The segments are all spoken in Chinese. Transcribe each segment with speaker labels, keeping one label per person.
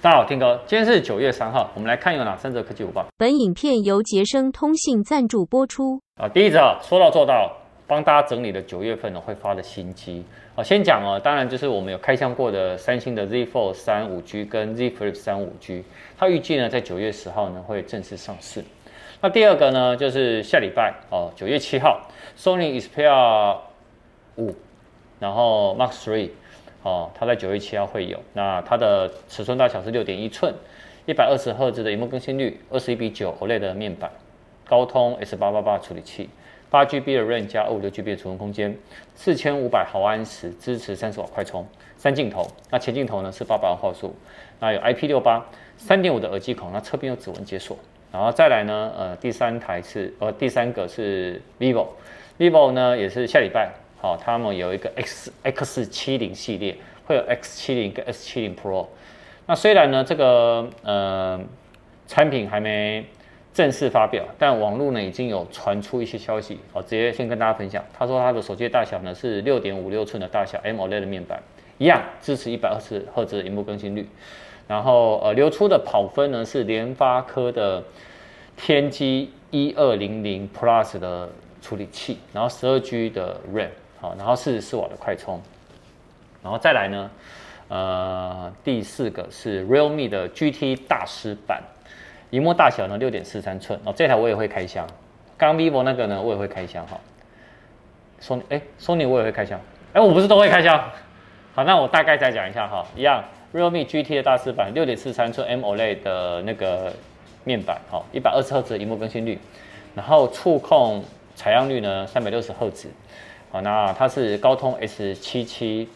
Speaker 1: 大家好，天哥，今天是九月三号，我们来看有哪三则科技午报。
Speaker 2: 本影片由杰生通信赞助播出。
Speaker 1: 啊，第一则说到做到，帮大家整理了九月份呢会发的新机。啊，先讲哦，当然就是我们有开箱过的三星的 Z Fold 三五 G 跟 Z Flip 三五 G，它预计呢在九月十号呢会正式上市。那第二个呢就是下礼拜哦，九月七号，Sony Xperia 五，然后 Mark Three。哦，它在九月七号会有。那它的尺寸大小是六点一寸，一百二十赫兹的萤幕更新率，二十一比九 OLED 的面板，高通 S 八八八处理器，八 GB 的 RAM 加二五六 GB 的储存空间，四千五百毫安时，支持三十瓦快充，三镜头。那前镜头呢是八百万画素，那有 IP 六八，三点五的耳机孔，那侧边有指纹解锁。然后再来呢，呃，第三台是呃第三个是 vivo，vivo 呢也是下礼拜。好，他们有一个 X X 七零系列，会有 X 七零跟 S 七零 Pro。那虽然呢，这个呃产品还没正式发表，但网络呢已经有传出一些消息。好，直接先跟大家分享。他说他的手机大小呢是六点五六寸的大小，M O L E D 的面板，一样支持一百二十赫兹的荧幕更新率。然后呃流出的跑分呢是联发科的天玑一二零零 Plus 的处理器，然后十二 G 的 RAM。好，然后四十四瓦的快充，然后再来呢，呃，第四个是 Realme 的 GT 大师版，萤幕大小呢六点四三寸，哦，这台我也会开箱，刚 vivo 那个呢我也会开箱哈，Sony 哎，Sony 我也会开箱，哎，我不是都会开箱，好，那我大概再讲一下哈，一样 Realme GT 的大师版，六点四三寸 M OLED 的那个面板，好，一百二十赫兹的萤幕更新率，然后触控采样率呢三百六十赫兹。好，那它是高通 S 七七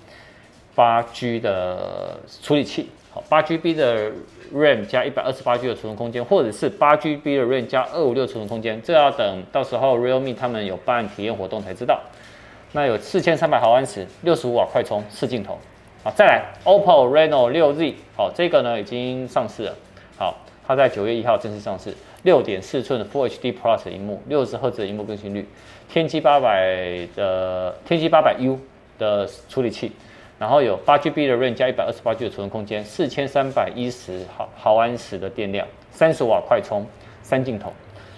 Speaker 1: 八 G 的处理器，好，八 GB 的 RAM 加一百二十八 G 的储存空间，或者是八 GB 的 RAM 加二五六储存空间，这要等到时候 Realme 他们有办体验活动才知道。那有四千三百毫安时，六十五瓦快充，四镜头。好，再来 OPPO Reno 六 Z，好，这个呢已经上市了，好，它在九月一号正式上市。六点四寸的 Full HD Plus 的萤幕，六十赫兹的萤幕更新率，天玑八百的天玑八百 U 的处理器，然后有八 GB 的 RAM 加一百二十八 G 的储存空间，四千三百一十毫毫安时的电量，三十瓦快充，三镜头。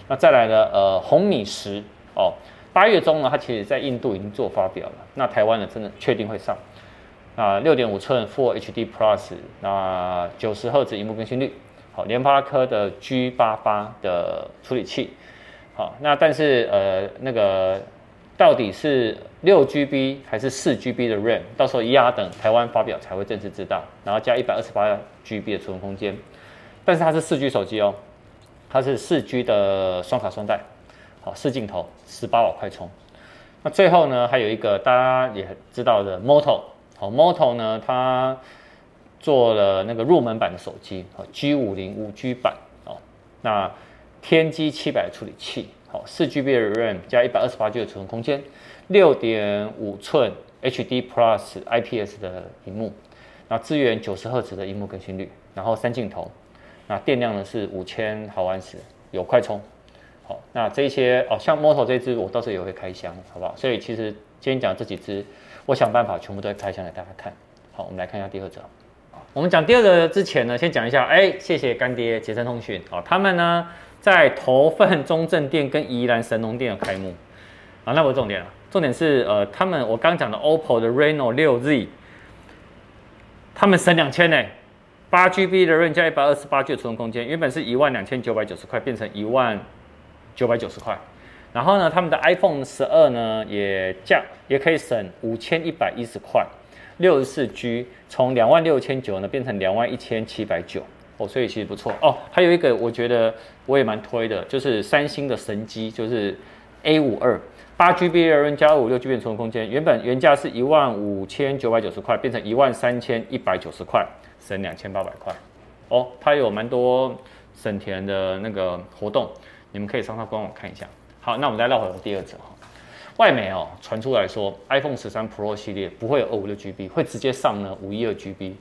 Speaker 1: 那再来呢？呃，红米十哦，八月中呢，它其实在印度已经做发表了。那台湾呢，真的确定会上。啊，六点五寸 Full HD Plus，那九十赫兹荧幕更新率。好，联发科的 G 八八的处理器，好，那但是呃那个到底是六 GB 还是四 GB 的 RAM，到时候一样等台湾发表才会正式知道，然后加一百二十八 GB 的储存空间，但是它是四 G 手机哦，它是四 G 的双卡双待，好，四镜头，十八瓦快充，那最后呢还有一个大家也知道的 Moto，好，Moto 呢它。做了那个入门版的手机，哦，G 五零五 G 版，哦，那天玑七百处理器，好，四 GB 的 RAM 加一百二十八 G 的储存空间，六点五寸 HD Plus IPS 的荧幕，那支援九十赫兹的荧幕更新率，然后三镜头，那电量呢是五千毫安时，有快充，好，那这些哦，像 Moto 这支我到时候也会开箱，好不好？所以其实今天讲这几支，我想办法全部都会开箱给大家看，好，我们来看一下第二则。我们讲第二个之前呢，先讲一下，哎，谢谢干爹捷成通讯。啊，他们呢在头份中正店跟宜兰神农店有开幕。啊，那不是重点了，重点是呃，他们我刚讲的 OPPO 的 Reno 6Z，他们省两千呢，八 GB 的 RAM 加一百二十八 G 的储存空间，原本是一万两千九百九十块，变成一万九百九十块，然后呢，他们的 iPhone 十二呢也降，也可以省五千一百一十块。六十四 G 从两万六千九呢变成两万一千七百九哦，所以其实不错哦。还有一个我觉得我也蛮推的，就是三星的神机，就是 A 五二八 GB RAM 加五六 GB 存储空间，原本原价是一万五千九百九十块，变成一万三千一百九十块，省两千八百块哦。它有蛮多省钱的那个活动，你们可以上它官网看一下。好，那我们再绕回第二则。外媒哦传出来说，iPhone 十三 Pro 系列不会有二五六 GB，会直接上呢五一二 GB。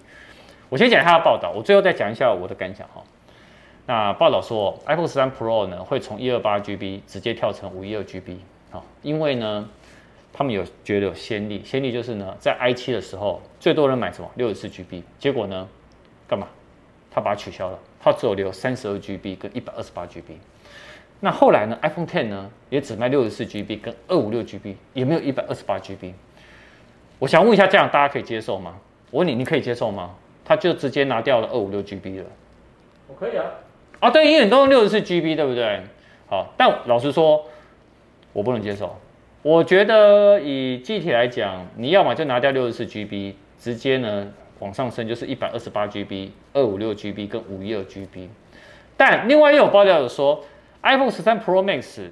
Speaker 1: 我先讲一下报道，我最后再讲一下我的感想哈。那报道说，iPhone 十三 Pro 呢会从一二八 GB 直接跳成五一二 GB 啊，因为呢他们有觉得有先例，先例就是呢在 i 七的时候最多人买什么六十四 GB，结果呢干嘛它把它取消了，它只有留三十二 GB 跟一百二十八 GB。那后来呢，iPhone Ten 呢也只卖六十四 GB 跟二五六 GB，也没有一百二十八 GB。我想问一下，这样大家可以接受吗？我问你，你可以接受吗？他就直接拿掉了二五六 GB 了。
Speaker 3: 我可以啊。
Speaker 1: 啊，对，因为你都用六十四 GB，对不对？好，但老实说，我不能接受。我觉得以记忆体来讲，你要么就拿掉六十四 GB，直接呢往上升就是一百二十八 GB、二五六 GB 跟五一二 GB。但另外也有爆料有说，iPhone 十三 Pro Max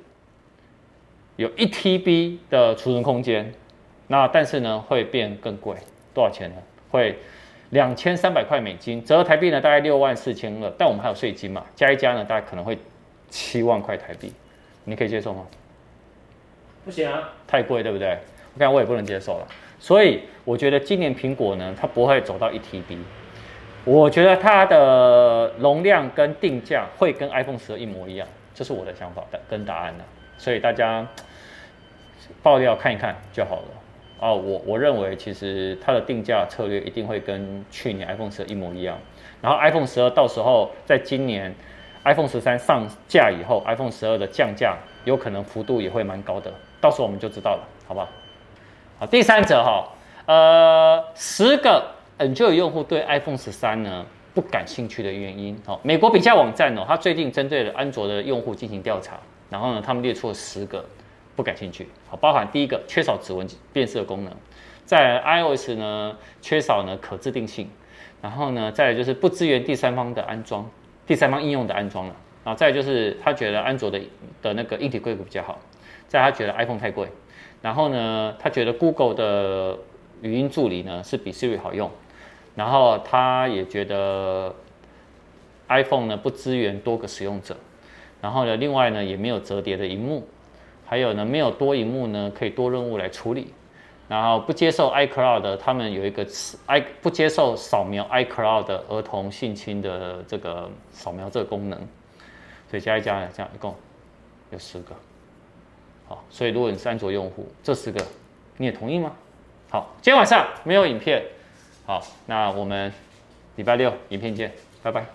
Speaker 1: 有一 TB 的储存空间，那但是呢会变更贵，多少钱呢？会。两千三百块美金，折合台币呢大概六万四千二，但我们还有税金嘛，加一加呢大概可能会七万块台币，你可以接受吗？
Speaker 3: 不行啊，
Speaker 1: 太贵，对不对？我看我也不能接受了，所以我觉得今年苹果呢，它不会走到一 TB，我觉得它的容量跟定价会跟 iPhone 十二一模一样，这是我的想法的跟答案了，所以大家爆料看一看就好了。哦，我我认为其实它的定价策略一定会跟去年 iPhone 十二一模一样，然后 iPhone 十二到时候在今年 iPhone 十三上架以后，iPhone 十二的降价有可能幅度也会蛮高的，到时候我们就知道了，好不好？好，第三则哈，呃，十个 Android 用户对 iPhone 十三呢不感兴趣的原因，哦，美国比较网站哦，它最近针对了安卓的用户进行调查，然后呢，他们列出了十个。不感兴趣，好，包含第一个缺少指纹辨识功能，在 iOS 呢缺少呢可制定性，然后呢再来就是不支援第三方的安装，第三方应用的安装了，然后再来就是他觉得安卓的的那个硬体规格比较好，在他觉得 iPhone 太贵，然后呢他觉得 Google 的语音助理呢是比 Siri 好用，然后他也觉得 iPhone 呢不支援多个使用者，然后呢另外呢也没有折叠的荧幕。还有呢，没有多荧幕呢，可以多任务来处理，然后不接受 iCloud，他们有一个 i 不接受扫描 iCloud 的儿童性侵的这个扫描这个功能，所以加一加这样一共有十个，好，所以如果你是安卓用户，这十个你也同意吗？好，今天晚上没有影片，好，那我们礼拜六影片见，拜拜。